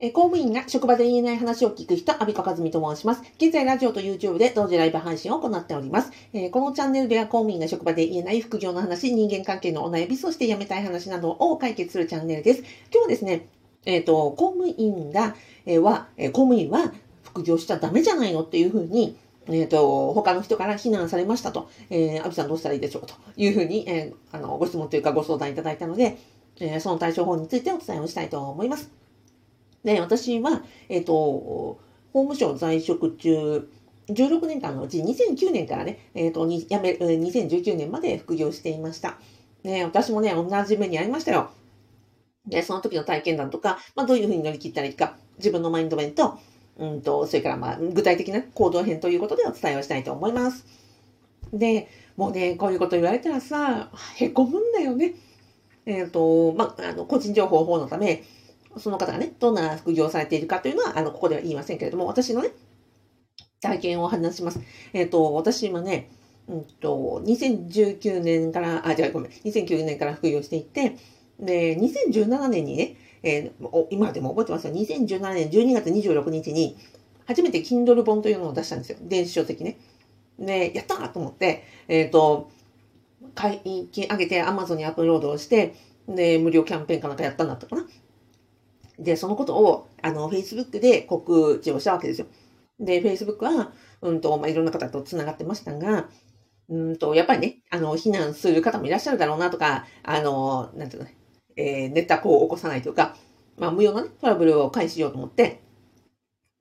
え公務員が職場で言えない話を聞く人、アビカカズミと申します。現在、ラジオと YouTube で同時ライブ配信を行っております。え、このチャンネルでは公務員が職場で言えない副業の話、人間関係のお悩み、そして辞めたい話などを解決するチャンネルです。今日はですね、えっ、ー、と、公務員が、えー、は、え公務員は副業しちゃダメじゃないのっていうふうに、えっ、ー、と、他の人から非難されましたと、えー、アビさんどうしたらいいでしょうかというふうに、え、あの、ご質問というかご相談いただいたので、え、その対処法についてお伝えをしたいと思います。で、私は、えっ、ー、と、法務省在職中、16年間のうち2009年からね、えっ、ー、と、に辞め、2019年まで副業していました。ね、私もね、同じ目にありましたよ。で、その時の体験談とか、まあ、どういうふうに乗り切ったらいいか、自分のマインド面と、うんと、それからまあ、具体的な行動編ということでお伝えをしたいと思います。で、もうね、こういうこと言われたらさ、へこむんだよね。えっ、ー、と、まあ、あの、個人情報法のため、その方がね、どんな副業をされているかというのは、あの、ここでは言いませんけれども、私のね、体験を話します。えっ、ー、と、私今ね、うんと、2019年から、あ、じゃあごめん、2009年から副業していて、で、2017年にね、えー、今でも覚えてますよ。2017年12月26日に、初めて Kindle 本というのを出したんですよ。電子書籍ね。で、やったーと思って、えっ、ー、と、会期上げて Amazon にアップロードをして、で、無料キャンペーンかなんかやったんだったかな。で、そのことを、あの、Facebook で告知をしたわけですよ。で、Facebook は、うんと、まあ、いろんな方と繋がってましたが、うんと、やっぱりね、あの、避難する方もいらっしゃるだろうなとか、あの、なんていうのね、えー、ネタこう起こさないというか、まあ、無用なね、トラブルを回避しようと思って、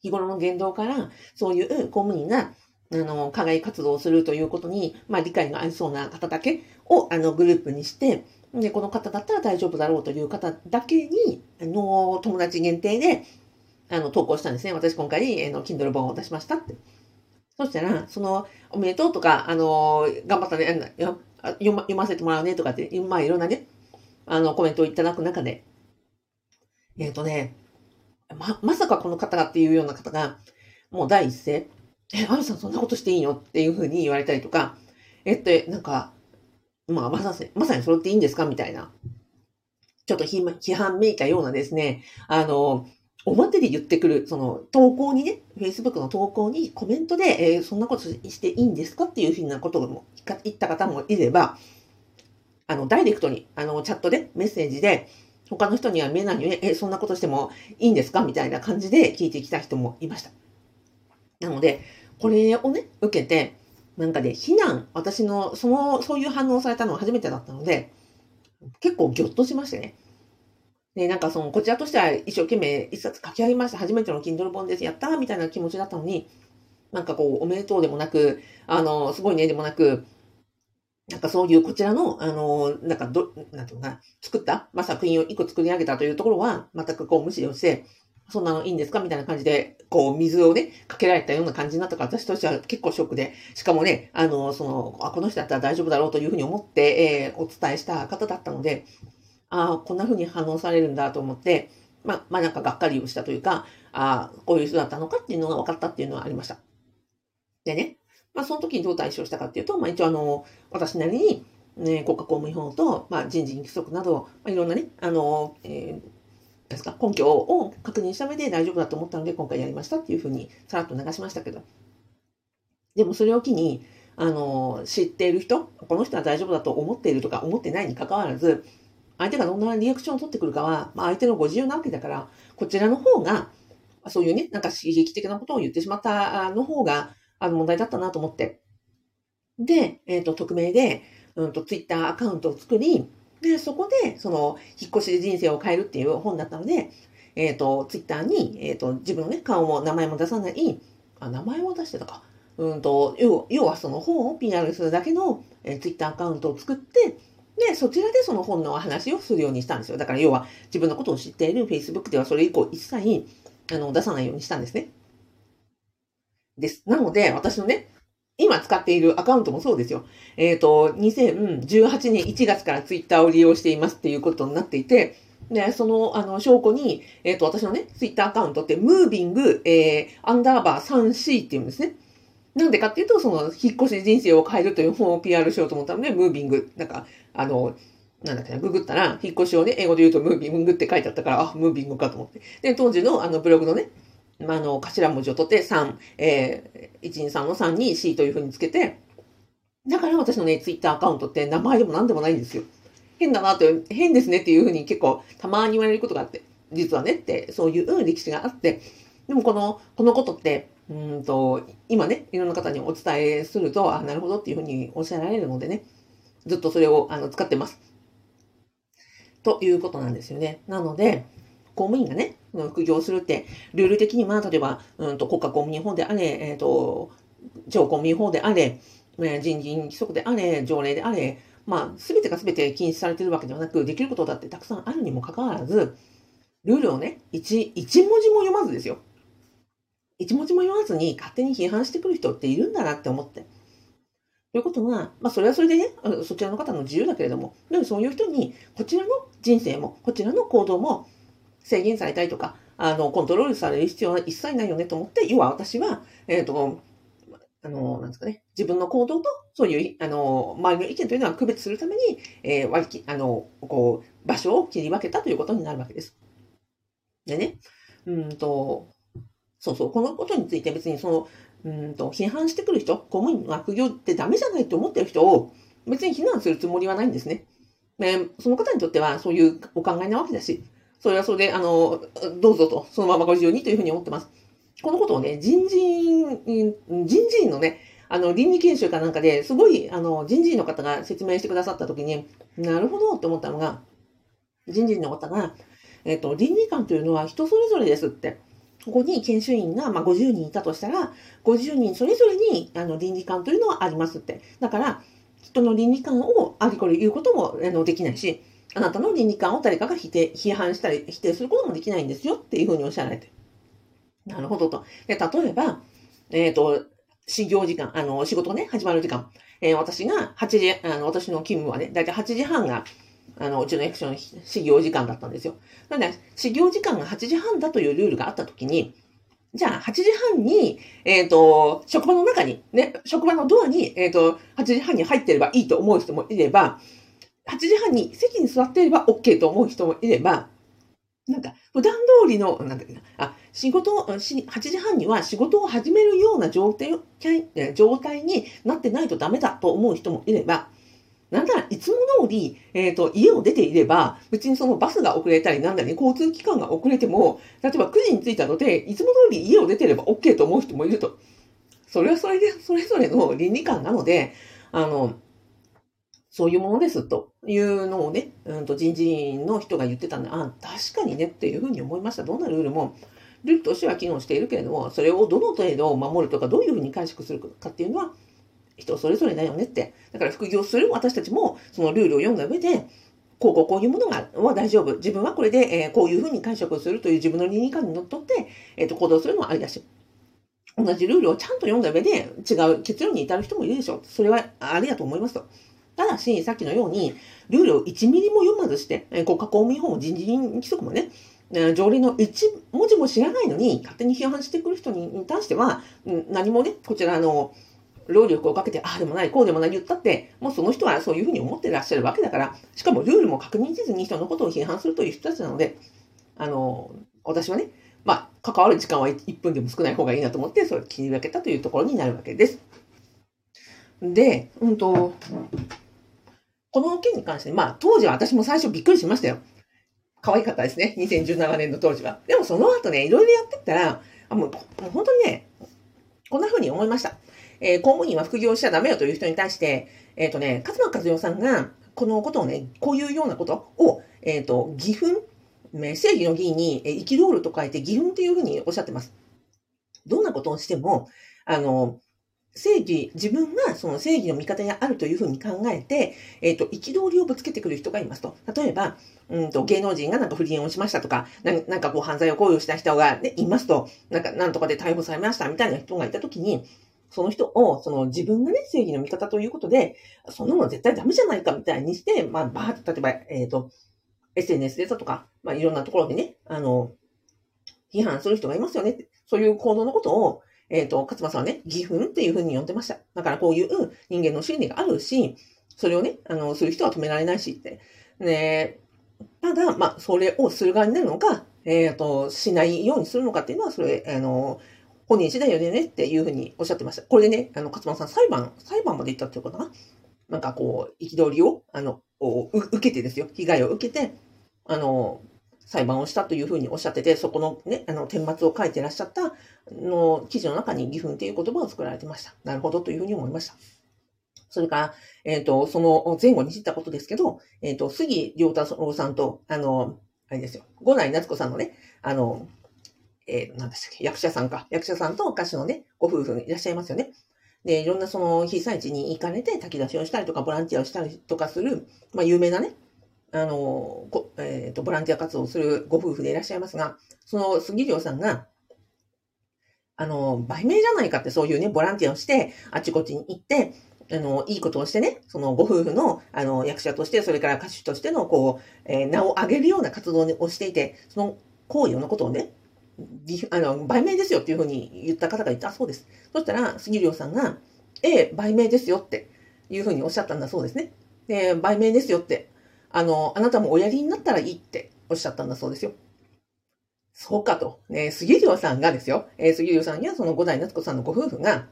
日頃の言動から、そういう公務員が、あの、課外活動をするということに、まあ、理解がありそうな方だけを、あの、グループにして、で、この方だったら大丈夫だろうという方だけに、あの、友達限定で、あの、投稿したんですね。私今回、あの、Kindle 本を出しましたって。そしたら、その、おめでとうとか、あの、頑張ったね、読ま読ませてもらうねとかって、まあ、いろんなね、あの、コメントをいただく中で、えっ、ー、とね、ま、まさかこの方がっていうような方が、もう第一声、え、アミさんそんなことしていいの？っていうふうに言われたりとか、えっと、なんか、まあ、まさまさにそれっていいんですか？みたいな。ちょっと批判めいたようなですね、あの、表で言ってくる、その投稿にね、Facebook の投稿にコメントで、えー、そんなことしていいんですか？っていうふうなことも言った方もいれば、あの、ダイレクトに、あの、チャットで、メッセージで、他の人には見えないのに、え、そんなことしてもいいんですか？みたいな感じで聞いてきた人もいました。なので、これをね、受けて、なんか、ね、非難、私の、その、そういう反応されたのは初めてだったので、結構ギョッとしましてね。で、なんかその、こちらとしては一生懸命一冊書き上げました。初めての Kindle 本です。やったみたいな気持ちだったのに、なんかこう、おめでとうでもなく、あの、すごいねでもなく、なんかそういうこちらの、あの、なんかど、なんていうのかな、作った、まあ、作品を一個作り上げたというところは、全くこう無視をして、そんなのいいんですか？みたいな感じで、こう、水をね、かけられたような感じになったから、私としては結構ショックで、しかもね、あの、その、あ、この人だったら大丈夫だろうというふうに思って、えー、お伝えした方だったので、ああ、こんなふうに反応されるんだと思って、まあ、まあなんかがっかりをしたというか、ああ、こういう人だったのかっていうのが分かったっていうのはありました。でね、まあその時にどう対処したかっていうと、まあ一応あの、私なりに、ね、国家公務員法と、まあ人事規則など、まあいろんなね、あの、えーですか、根拠を確認した上で大丈夫だと思ったので今回やりましたっていうふうにさらっと流しましたけど。でもそれを機に、あの、知っている人、この人は大丈夫だと思っているとか思ってないに関わらず、相手がどんなリアクションを取ってくるかは、まあ、相手のご自由なわけだから、こちらの方が、そういうね、なんか刺激的なことを言ってしまったの方が、あの問題だったなと思って。で、え、ー、と、匿名で、うんと、ツイッターアカウントを作り、で、そこで、その、引っ越しで人生を変えるっていう本だったので、えっ、ー、と、ツイッターに、えっ、ー、と、自分のね、顔も名前も出さない、あ、名前を出してたか。うんと、要要はその本を PR するだけの、えー、ツイッターアカウントを作って、で、そちらでその本の話をするようにしたんですよ。だから要は自分のことを知っている Facebook ではそれ以降一切あの出さないようにしたんですね。です。なので、私のね、今使っているアカウントもそうですよ。えっ、ー、と、2018年1月からツイッターを利用していますっていうことになっていて、で、その、あの、証拠に、えっ、ー、と、私のね、ツイッターアカウントって、ムービング、えー、アンダーバー 3C っていうんですね。なんでかっていうと、その、引っ越し人生を変えるという本を PR しようと思ったので、ムービング、なんか、あの、なんだっけな、ググったら、引っ越しをね、英語で言うとムービングって書いてあったから、あ、ムービングかと思って。で、当時のあのブログのね、まあ、の、頭文字を取って、3、えー、123の3に C というふうにつけて、だから私のね、ツイッターアカウントって名前でも何でもないんですよ。変だなって、変ですねっていうふうに結構たまに言われることがあって、実はねって、そういう歴史があって、でもこの、このことって、うんと、今ね、いろんな方にお伝えすると、あ、なるほどっていうふうにおっしゃられるのでね、ずっとそれをあの使ってます。ということなんですよね。なので、公務員がね、副業するって、ルール的には、例えば、うんと国家公務員法であれ、えっ、ー、と、超公務員法であれ、人事規則であれ、条例であれ、まあ、すべてがすべて禁止されてるわけではなく、できることだってたくさんあるにもかかわらず、ルールをね、一、一文字も読まずですよ。一文字も読まずに勝手に批判してくる人っているんだなって思って。ということが、まあ、それはそれでね、そちらの方の自由だけれども、でもそういう人に、こちらの人生も、こちらの行動も制限されたりとか、あの、コントロールされる必要は一切ないよねと思って、要は私は、えっ、ー、と、あの、なんですかね、自分の行動と、そういう、あの、周りの意見というのは区別するために、えー、割り切あの、こう、場所を切り分けたということになるわけです。でね、うんと、そうそう、このことについて別にその、うんと、批判してくる人、公務員の悪行ってダメじゃないって思ってる人を、別に非難するつもりはないんですね。ね、その方にとってはそういうお考えなわけだし、それはそれで、あの、どうぞと、そのままご自由にというふうに思ってます。このことをね、人事院、人事院のね、あの、倫理研修かなんかですごい、あの、人事院の方が説明してくださったときに、なるほどって思ったのが、人事院の方が、えっ、と、倫理観というのは人それぞれですって。ここに研修員が、まあ、50人いたとしたら、50人それぞれにあの倫理観というのはありますって。だから、人の倫理観をありこれ言うこともあのできないし、あなたの倫理観を誰かが否定、批判したり否定することもできないんですよっていうふうにおっしゃられて。なるほどと。で例えば、えっ、ー、と、始業時間、あの、仕事ね、始まる時間。えー、私が8時、あの、私の勤務はね、だいたい8時半が、あの、うちの役所の始業時間だったんですよ。なので、始業時間が8時半だというルールがあったときに、じゃあ、8時半に、えっ、ー、と、職場の中に、ね、職場のドアに、えっ、ー、と、8時半に入ってればいいと思う人もいれば、8時半に席に座っていれば OK と思う人もいれば、なんか、普段通りの、なんだっけな、あ、仕事、8時半には仕事を始めるような状態状態になってないとダメだと思う人もいれば、なんならいつも通り、えっ、ー、と、家を出ていれば、別にそのバスが遅れたりなんだね、交通機関が遅れても、例えば9時に着いたので、いつも通り家を出ていれば OK と思う人もいると。それはそれで、それぞれの倫理観なので、あの、そういうものですというのをね、うんと人事院の人が言ってたんで、あ、確かにねっていうふうに思いました。どんなルールも、ルールとしては機能しているけれども、それをどの程度守るとか、どういうふうに解釈するかっていうのは、人それぞれだよねって。だから副業する私たちも、そのルールを読んだ上で、こうこうこういうものがは大丈夫。自分はこれで、えー、こういうふうに解釈をするという自分の倫理観にのっとって、えっ、ー、と、行動するのはありだし。同じルールをちゃんと読んだ上で違う結論に至る人もいるでしょう。それはありだと思いますと。ただし、さっきのように、ルールを1ミリも読まずして、国家公務員法も人事院規則もね、条例の1文字も知らないのに、勝手に批判してくる人に対しては、何もね、こちらの、労力をかけて、ああでもない、こうでもない言ったって、もうその人はそういうふうに思ってらっしゃるわけだから、しかもルールも確認せずに人のことを批判するという人たちなので、あの、私はね、まあ、関わる時間は1分でも少ない方がいいなと思って、それを切り分けたというところになるわけです。で、うんと、この件に関して、まあ、当時は私も最初びっくりしましたよ。可愛かったですね。2017年の当時は。でもその後ね、いろいろやってったら、あもう本当にね、こんな風に思いました。えー、公務員は副業しちゃダメよという人に対して、えっ、ー、とね、勝間和代さんが、このことをね、こういうようなことを、えっ、ー、と、義憤、正義の義に、えー、憤ると書いて義憤っていうふうにおっしゃってます。どんなことをしても、あの、正義、自分がその正義の味方であるというふうに考えて、えっ、ー、と、憤りをぶつけてくる人がいますと。例えば、うんと、芸能人がなんか不倫をしましたとか、ななんかこう犯罪を行為をした人が、ね、いますと、なんか、なんとかで逮捕されましたみたいな人がいたときに、その人を、その自分がね、正義の味方ということで、そんなの絶対ダメじゃないかみたいにして、まあ、ばーっと、例えば、えっ、ー、と、SNS でだとか、まあ、いろんなところでね、あの、批判する人がいますよね。そういう行動のことを、えっ、ー、と、勝間さんはね、義憤っていうふうに呼んでました。だからこういう人間の心理があるし、それをね、あの、する人は止められないしって。ね、ただ、まあ、それをする側になるのか、えっ、ー、と、しないようにするのかっていうのは、それ、あの、本人次第よねっていうふうにおっしゃってました。これでね、あの、勝間さん裁判、裁判まで行ったっていうことかななんかこう、憤りを、あの、受けてですよ。被害を受けて、あの、裁判をしたというふうにおっしゃってて、そこのね、あの、顛末を書いてらっしゃったの記事の中に義憤っていう言葉を作られてました。なるほどというふうに思いました。それから、えっ、ー、と、その前後に知ったことですけど、えっ、ー、と、杉良太郎さんと、あの、あれですよ、五代夏子さんのね、あの、えー、なんでしたっけ、役者さんか。役者さんと歌手のね、ご夫婦いらっしゃいますよね。で、いろんなその被災地に行かれて炊き出しをしたりとか、ボランティアをしたりとかする、まあ、有名なね、あの、こえっ、ー、と、ボランティア活動をするご夫婦でいらっしゃいますが、その杉良さんが、あの、売名じゃないかってそういうね、ボランティアをして、あちこちに行って、あの、いいことをしてね、そのご夫婦の、あの、役者として、それから歌手としての、こう、えー、名を上げるような活動をしていて、その行為のことをね、あの、売名ですよっていうふうに言った方がいたそうです。そしたら、杉良さんが、ええ、売名ですよっていうふうにおっしゃったんだそうですね。で、売名ですよって、あの、あなたもおやりになったらいいっておっしゃったんだそうですよ。そうかと。ね、杉良さんがですよ、えー、杉良さんやその五代夏子さんのご夫婦が、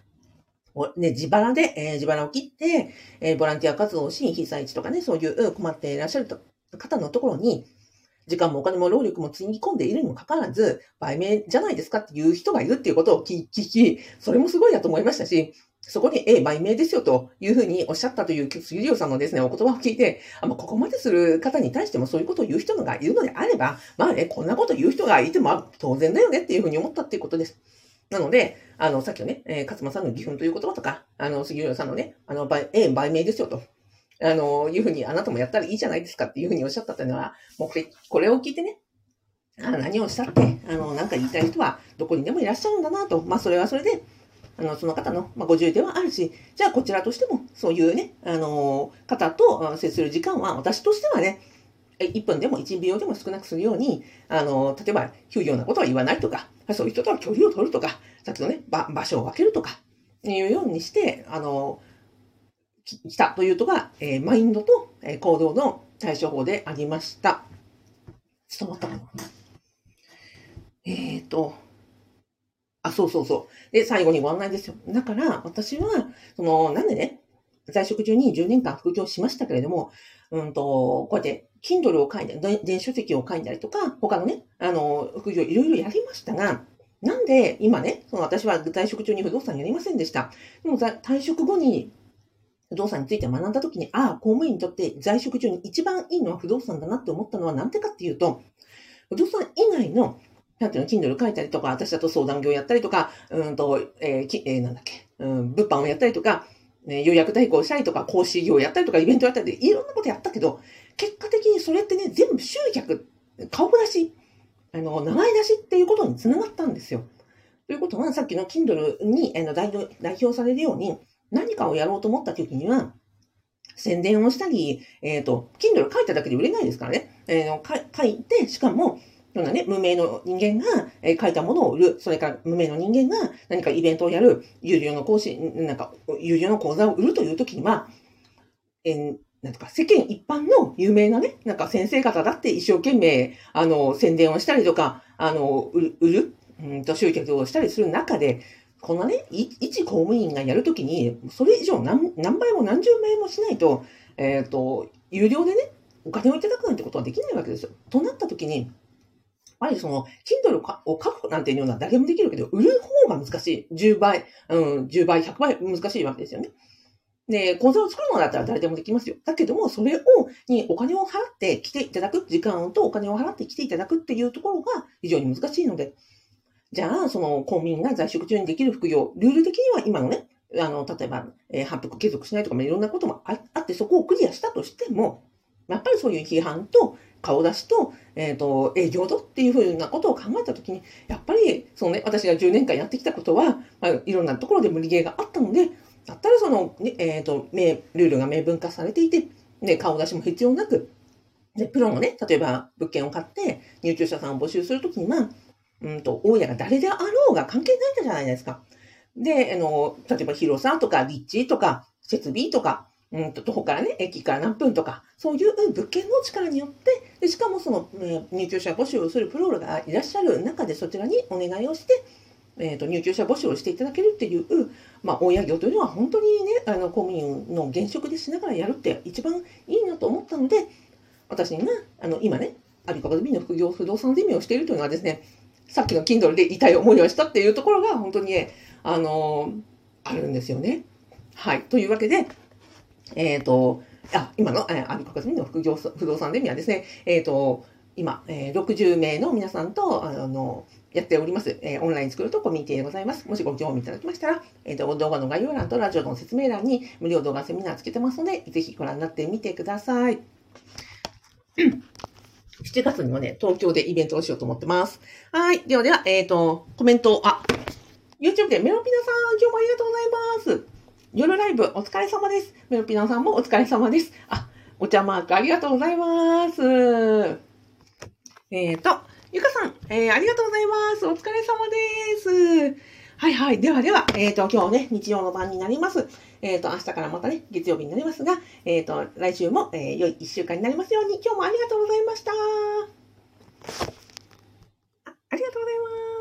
ね、自腹で、えー、自腹を切って、えー、ボランティア活動をし、被災地とかね、そういう困っていらっしゃる方のところに、時間もお金も労力もつぎ込んでいるにもかかわらず、売名じゃないですかっていう人がいるっていうことを聞き、それもすごいなと思いましたし、そこに、え、売名ですよというふうにおっしゃったという杉良さんのですね、お言葉を聞いて、あここまでする方に対してもそういうことを言う人がいるのであれば、まあね、こんなこと言う人がいても当然だよねっていうふうに思ったっていうことです。なので、あの、さっきのね、えー、勝間さんの義憤という言葉とか、あの、杉浦さんのね、あの、えー、売名ですよと。あの、いうふうに、あなたもやったらいいじゃないですかっていうふうにおっしゃったというのは、もうこれ、これを聞いてね、あ何をしたって、あの、なんか言いたい人はどこにでもいらっしゃるんだなと。まあ、それはそれで、あの、その方の、まあ、ご自由ではあるし、じゃあこちらとしても、そういうね、あの、方と接する時間は、私としてはね、1分でも1秒でも少なくするように、あの、例えば、給与なことは言わないとか、そういう人とは距離を取るとか、さっきのね、場所を分けるとか、いうようにして、あの、来たというとが、えー、マインドと、え、行動の対処法でありました。伝わったかなえっ、ー、と、あ、そうそうそう。で、最後にご案内ですよ。だから、私は、その、なんでね、在職中に10年間副業しましたけれども、うんと、こうやって、Kindle を書いたり、電子書籍を書いたりとか、他のね、あの、副業いろいろやりましたが、なんで今ね、その私は在職中に不動産やりませんでした。でも退職後に不動産について学んだときに、ああ、公務員にとって在職中に一番いいのは不動産だなって思ったのはなんでかっていうと、不動産以外の、なんていうの、Kindle 書いたりとか、私だと相談業やったりとか、うんと、えー、きえー、なんだっけ、うん、物販をやったりとか、ね、予約代行したりとか、講師業やったりとか、イベントやったりで、いろんなことやったけど、結果的にそれってね、全部集客、顔出し、あの、名前出しっていうことにつながったんですよ。ということは、さっきの Kindle に代表されるように、何かをやろうと思った時には、宣伝をしたり、えっ、ー、と、Kindle 書いただけで売れないですからね。えー、書いて、しかも、そんなね、無名の人間が、え、書いたものを売る。それから無名の人間が何かイベントをやる。有料の講師、なんか、有料の講座を売るという時には、えー、なんとか世間一般の有名なね、なんか先生方だって一生懸命、あの、宣伝をしたりとか、あの、売る、売る、うんと集客をしたりする中で、このね、一公務員がやるときに、それ以上何何倍も何十倍もしないと、えっ、ー、と、有料でね、お金をいただくなんてことはできないわけですよ。となったときに、ぱりその、Kindle を書くなんていうのは誰でもできるけど、売る方が難しい。10倍、うん、10倍、100倍難しいわけですよね。で、講座を作るのだったら誰でもできますよ。だけども、それを、にお金を払って来ていただく、時間とお金を払って来ていただくっていうところが非常に難しいので、じゃあ、その公民が在職中にできる副業、ルール的には今のね、あの、例えば、えー、反復継続しないとか、いろんなこともあって、そこをクリアしたとしても、やっぱりそういう批判と顔出しと、えっ、ー、と、営業とっていうふうなことを考えたときに、やっぱり、そのね、私が10年間やってきたことは、まあ、いろんなところで無理ゲーがあったので、だったらその、ね、えっ、ー、と、ルールが明文化されていて、で、顔出しも必要なく、で、プロのね、例えば物件を買って入居者さんを募集するときには、うんと、大家が誰であろうが関係ないじゃないですか。で、あの、例えば広さとか立地とか設備とか、うんと、徒歩からね、駅から何分とか、そういう物件の力によって、でしかもその、えー、入居者募集をするプロールがいらっしゃる中でそちらにお願いをして、えーと、入居者募集をしていただけるっていう、まあ、親業というのは本当にね、あの公務員の現職でしながらやるって一番いいなと思ったので、私があの今ね、アビカバズビの副業不動産ゼミをしているというのはですね、さっきの Kindle で痛い思いをしたっていうところが本当にね、あの、あるんですよね。はい。というわけで、えっ、ー、と、あ、今の、えー、アビカバズビの副業不動産ゼミはですね、えっ、ー、と、今、えー、60名の皆さんと、あの、やっております。えー、オンライン作るとコミュニティでございます。もしご興味いただきましたら、えっ、ー、と、動画の概要欄とラジオの説明欄に無料動画セミナーつけてますので、ぜひご覧になってみてください。7月にもね、東京でイベントをしようと思ってます。はい。ではでは、えっ、ー、と、コメント、あ、YouTube でメロピナさん、今日もありがとうございます。夜ライブお疲れ様です。メロピナさんもお疲れ様です。あ、お茶マークありがとうございます。えっ、ー、と、ゆかさん、えー、ありがとうございます。お疲れ様です。はいはい。ではでは、えっ、ー、と、今日ね、日曜の晩になります。えっ、と、明日からまたね、月曜日になりますが、えっ、と、来週も、え良い一週間になりますように、今日もありがとうございました。あありがとうございます。